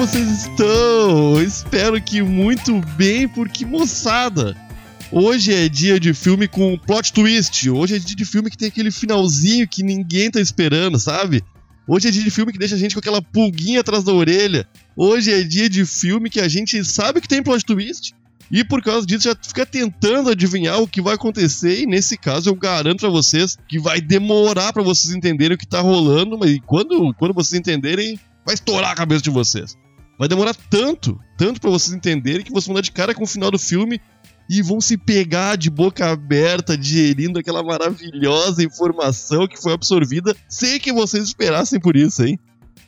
vocês estão? Espero que muito bem, porque moçada, hoje é dia de filme com plot twist. Hoje é dia de filme que tem aquele finalzinho que ninguém tá esperando, sabe? Hoje é dia de filme que deixa a gente com aquela pulguinha atrás da orelha. Hoje é dia de filme que a gente sabe que tem plot twist. E por causa disso já fica tentando adivinhar o que vai acontecer. E nesse caso eu garanto para vocês que vai demorar para vocês entenderem o que tá rolando. Mas quando, quando vocês entenderem, vai estourar a cabeça de vocês. Vai demorar tanto, tanto para vocês entenderem que vocês vão dar de cara com o final do filme e vão se pegar de boca aberta, digerindo aquela maravilhosa informação que foi absorvida sem que vocês esperassem por isso, hein?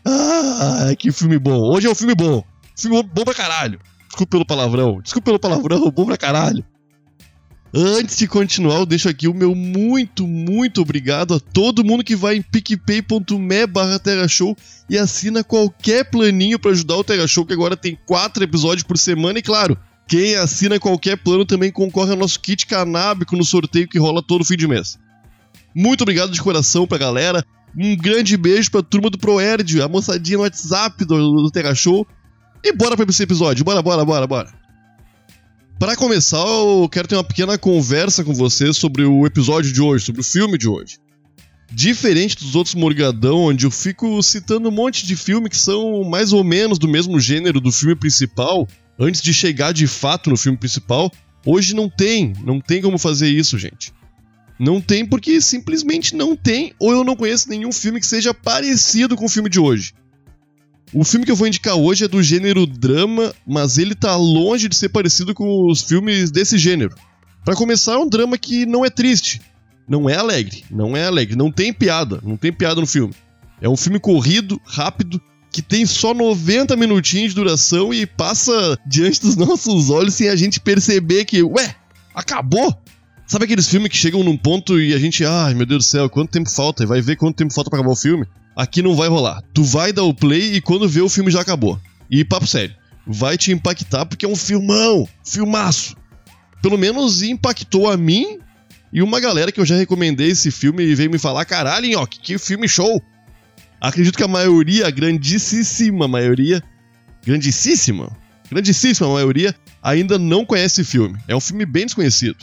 Ah, que filme bom. Hoje é um filme bom. Filme bom pra caralho. Desculpa pelo palavrão. Desculpa pelo palavrão, bom pra caralho. Antes de continuar, eu deixo aqui o meu muito, muito obrigado a todo mundo que vai em picpay.me barra Show e assina qualquer planinho para ajudar o Terra Show, que agora tem quatro episódios por semana. E claro, quem assina qualquer plano também concorre ao nosso kit canábico no sorteio que rola todo fim de mês. Muito obrigado de coração pra galera. Um grande beijo pra turma do Proerd, a moçadinha no WhatsApp do, do Terra Show. E bora pra esse episódio. Bora, bora, bora, bora. Para começar, eu quero ter uma pequena conversa com vocês sobre o episódio de hoje, sobre o filme de hoje. Diferente dos outros Morgadão, onde eu fico citando um monte de filme que são mais ou menos do mesmo gênero do filme principal, antes de chegar de fato no filme principal, hoje não tem, não tem como fazer isso, gente. Não tem porque simplesmente não tem, ou eu não conheço nenhum filme que seja parecido com o filme de hoje. O filme que eu vou indicar hoje é do gênero drama, mas ele tá longe de ser parecido com os filmes desse gênero. Para começar, é um drama que não é triste, não é alegre, não é alegre, não tem piada, não tem piada no filme. É um filme corrido, rápido, que tem só 90 minutinhos de duração e passa diante dos nossos olhos sem a gente perceber que, ué, acabou? Sabe aqueles filmes que chegam num ponto e a gente, ai meu Deus do céu, quanto tempo falta? E vai ver quanto tempo falta para acabar o filme? Aqui não vai rolar. Tu vai dar o play e quando vê o filme já acabou. E papo sério, vai te impactar porque é um filmão, filmaço. Pelo menos impactou a mim e uma galera que eu já recomendei esse filme e veio me falar: caralho, Nhoque, que filme show! Acredito que a maioria, a grandíssima maioria, grandíssima, grandíssima maioria, ainda não conhece esse filme. É um filme bem desconhecido.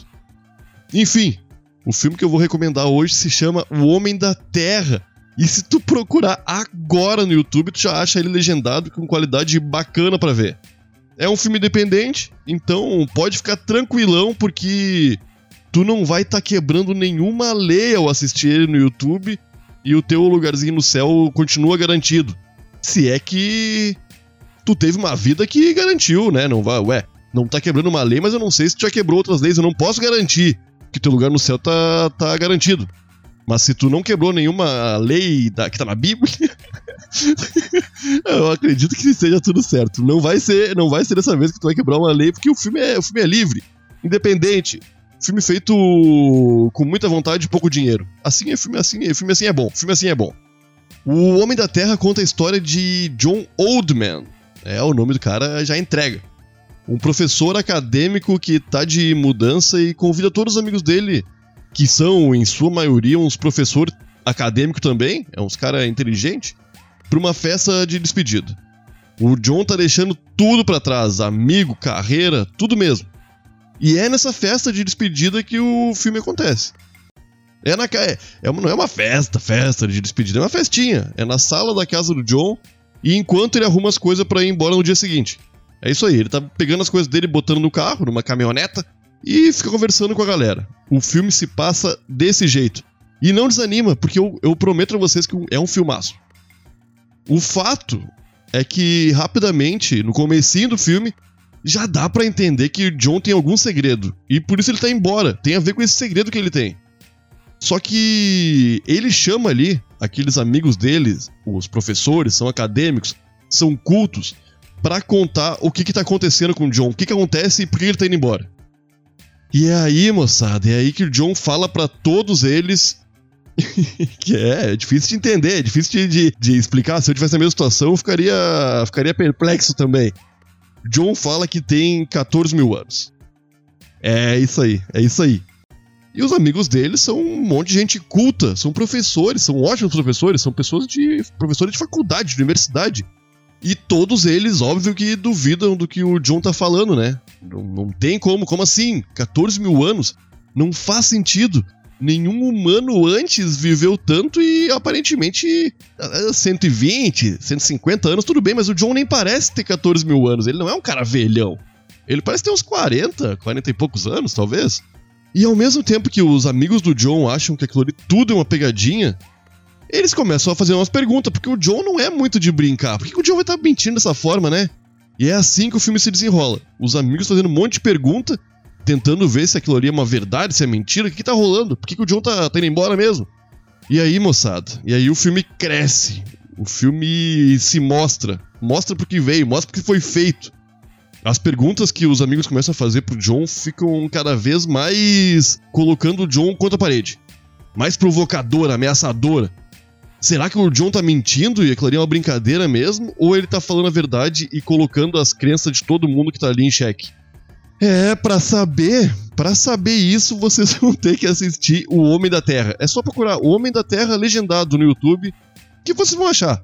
Enfim, o filme que eu vou recomendar hoje se chama O Homem da Terra e se tu procurar agora no YouTube, tu já acha ele legendado com qualidade bacana para ver. É um filme independente, então pode ficar tranquilão porque tu não vai estar tá quebrando nenhuma lei ao assistir ele no YouTube e o teu lugarzinho no céu continua garantido. Se é que tu teve uma vida que garantiu, né? Não vai, ué, não tá quebrando uma lei, mas eu não sei se tu já quebrou outras leis, eu não posso garantir que teu lugar no céu tá, tá garantido. Mas se tu não quebrou nenhuma lei da, que tá na Bíblia, eu acredito que seja tudo certo. Não vai ser, não vai ser dessa vez que tu vai quebrar uma lei, porque o filme é, o filme é livre, independente. Filme feito com muita vontade e pouco dinheiro. Assim é filme assim, é, filme assim é bom. Filme assim é bom. O Homem da Terra conta a história de John Oldman. É, o nome do cara já entrega. Um professor acadêmico que tá de mudança e convida todos os amigos dele que são, em sua maioria, uns professores acadêmicos também, é uns cara inteligente, para uma festa de despedida. O John tá deixando tudo para trás, amigo, carreira, tudo mesmo. E é nessa festa de despedida que o filme acontece. É na é, é não é uma festa, festa de despedida, é uma festinha. É na sala da casa do John e enquanto ele arruma as coisas para ir embora no dia seguinte. É isso aí, ele tá pegando as coisas dele, botando no carro, numa caminhoneta, e fica conversando com a galera. O filme se passa desse jeito. E não desanima, porque eu, eu prometo a vocês que é um filmaço. O fato é que rapidamente, no comecinho do filme, já dá para entender que John tem algum segredo. E por isso ele tá embora. Tem a ver com esse segredo que ele tem. Só que ele chama ali aqueles amigos deles, os professores, são acadêmicos, são cultos, para contar o que que tá acontecendo com o John, o que que acontece e por que ele tá indo embora. E é aí, moçada, é aí que o John fala para todos eles que é, é, difícil de entender, é difícil de, de, de, explicar. Se eu tivesse a mesma situação, eu ficaria, ficaria perplexo também. John fala que tem 14 mil anos. É isso aí, é isso aí. E os amigos dele são um monte de gente culta, são professores, são ótimos professores, são pessoas de. professores de faculdade, de universidade. E todos eles, óbvio que duvidam do que o John tá falando, né? Não, não tem como, como assim? 14 mil anos? Não faz sentido. Nenhum humano antes viveu tanto e aparentemente 120, 150 anos, tudo bem, mas o John nem parece ter 14 mil anos. Ele não é um cara velhão. Ele parece ter uns 40, 40 e poucos anos, talvez. E ao mesmo tempo que os amigos do John acham que aquilo ali tudo é uma pegadinha, eles começam a fazer umas perguntas, porque o John não é muito de brincar. Por que, o John vai estar tá mentindo dessa forma, né? E é assim que o filme se desenrola. Os amigos fazendo um monte de pergunta, tentando ver se aquilo ali é uma verdade, se é mentira, o que, que tá rolando? Por que, que o John tá, tá indo embora mesmo? E aí, moçada, e aí o filme cresce. O filme se mostra. Mostra porque veio, mostra porque foi feito. As perguntas que os amigos começam a fazer pro John ficam cada vez mais colocando o John contra a parede. Mais provocadora, ameaçadora. Será que o John tá mentindo e aquilo ali é uma brincadeira mesmo? Ou ele tá falando a verdade e colocando as crenças de todo mundo que tá ali em xeque? É, para saber, para saber isso, vocês vão ter que assistir O Homem da Terra. É só procurar O Homem da Terra legendado no YouTube que vocês vão achar.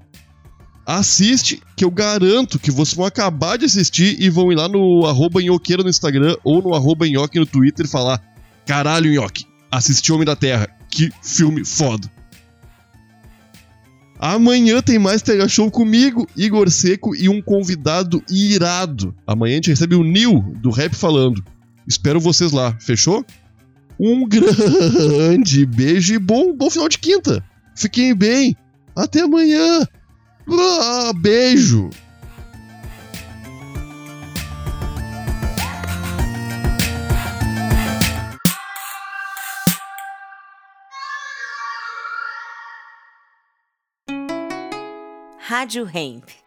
Assiste, que eu garanto que vocês vão acabar de assistir e vão ir lá no arroba nhoqueira no Instagram ou no arroba nhoque no Twitter e falar Caralho, nhoque, assisti Homem da Terra, que filme foda. Amanhã tem mais Tega Show comigo, Igor Seco e um convidado irado. Amanhã a gente recebe o Nil do Rap Falando. Espero vocês lá, fechou? Um grande beijo e bom, bom final de quinta. Fiquem bem. Até amanhã. Ah, beijo. Rádio Hemp.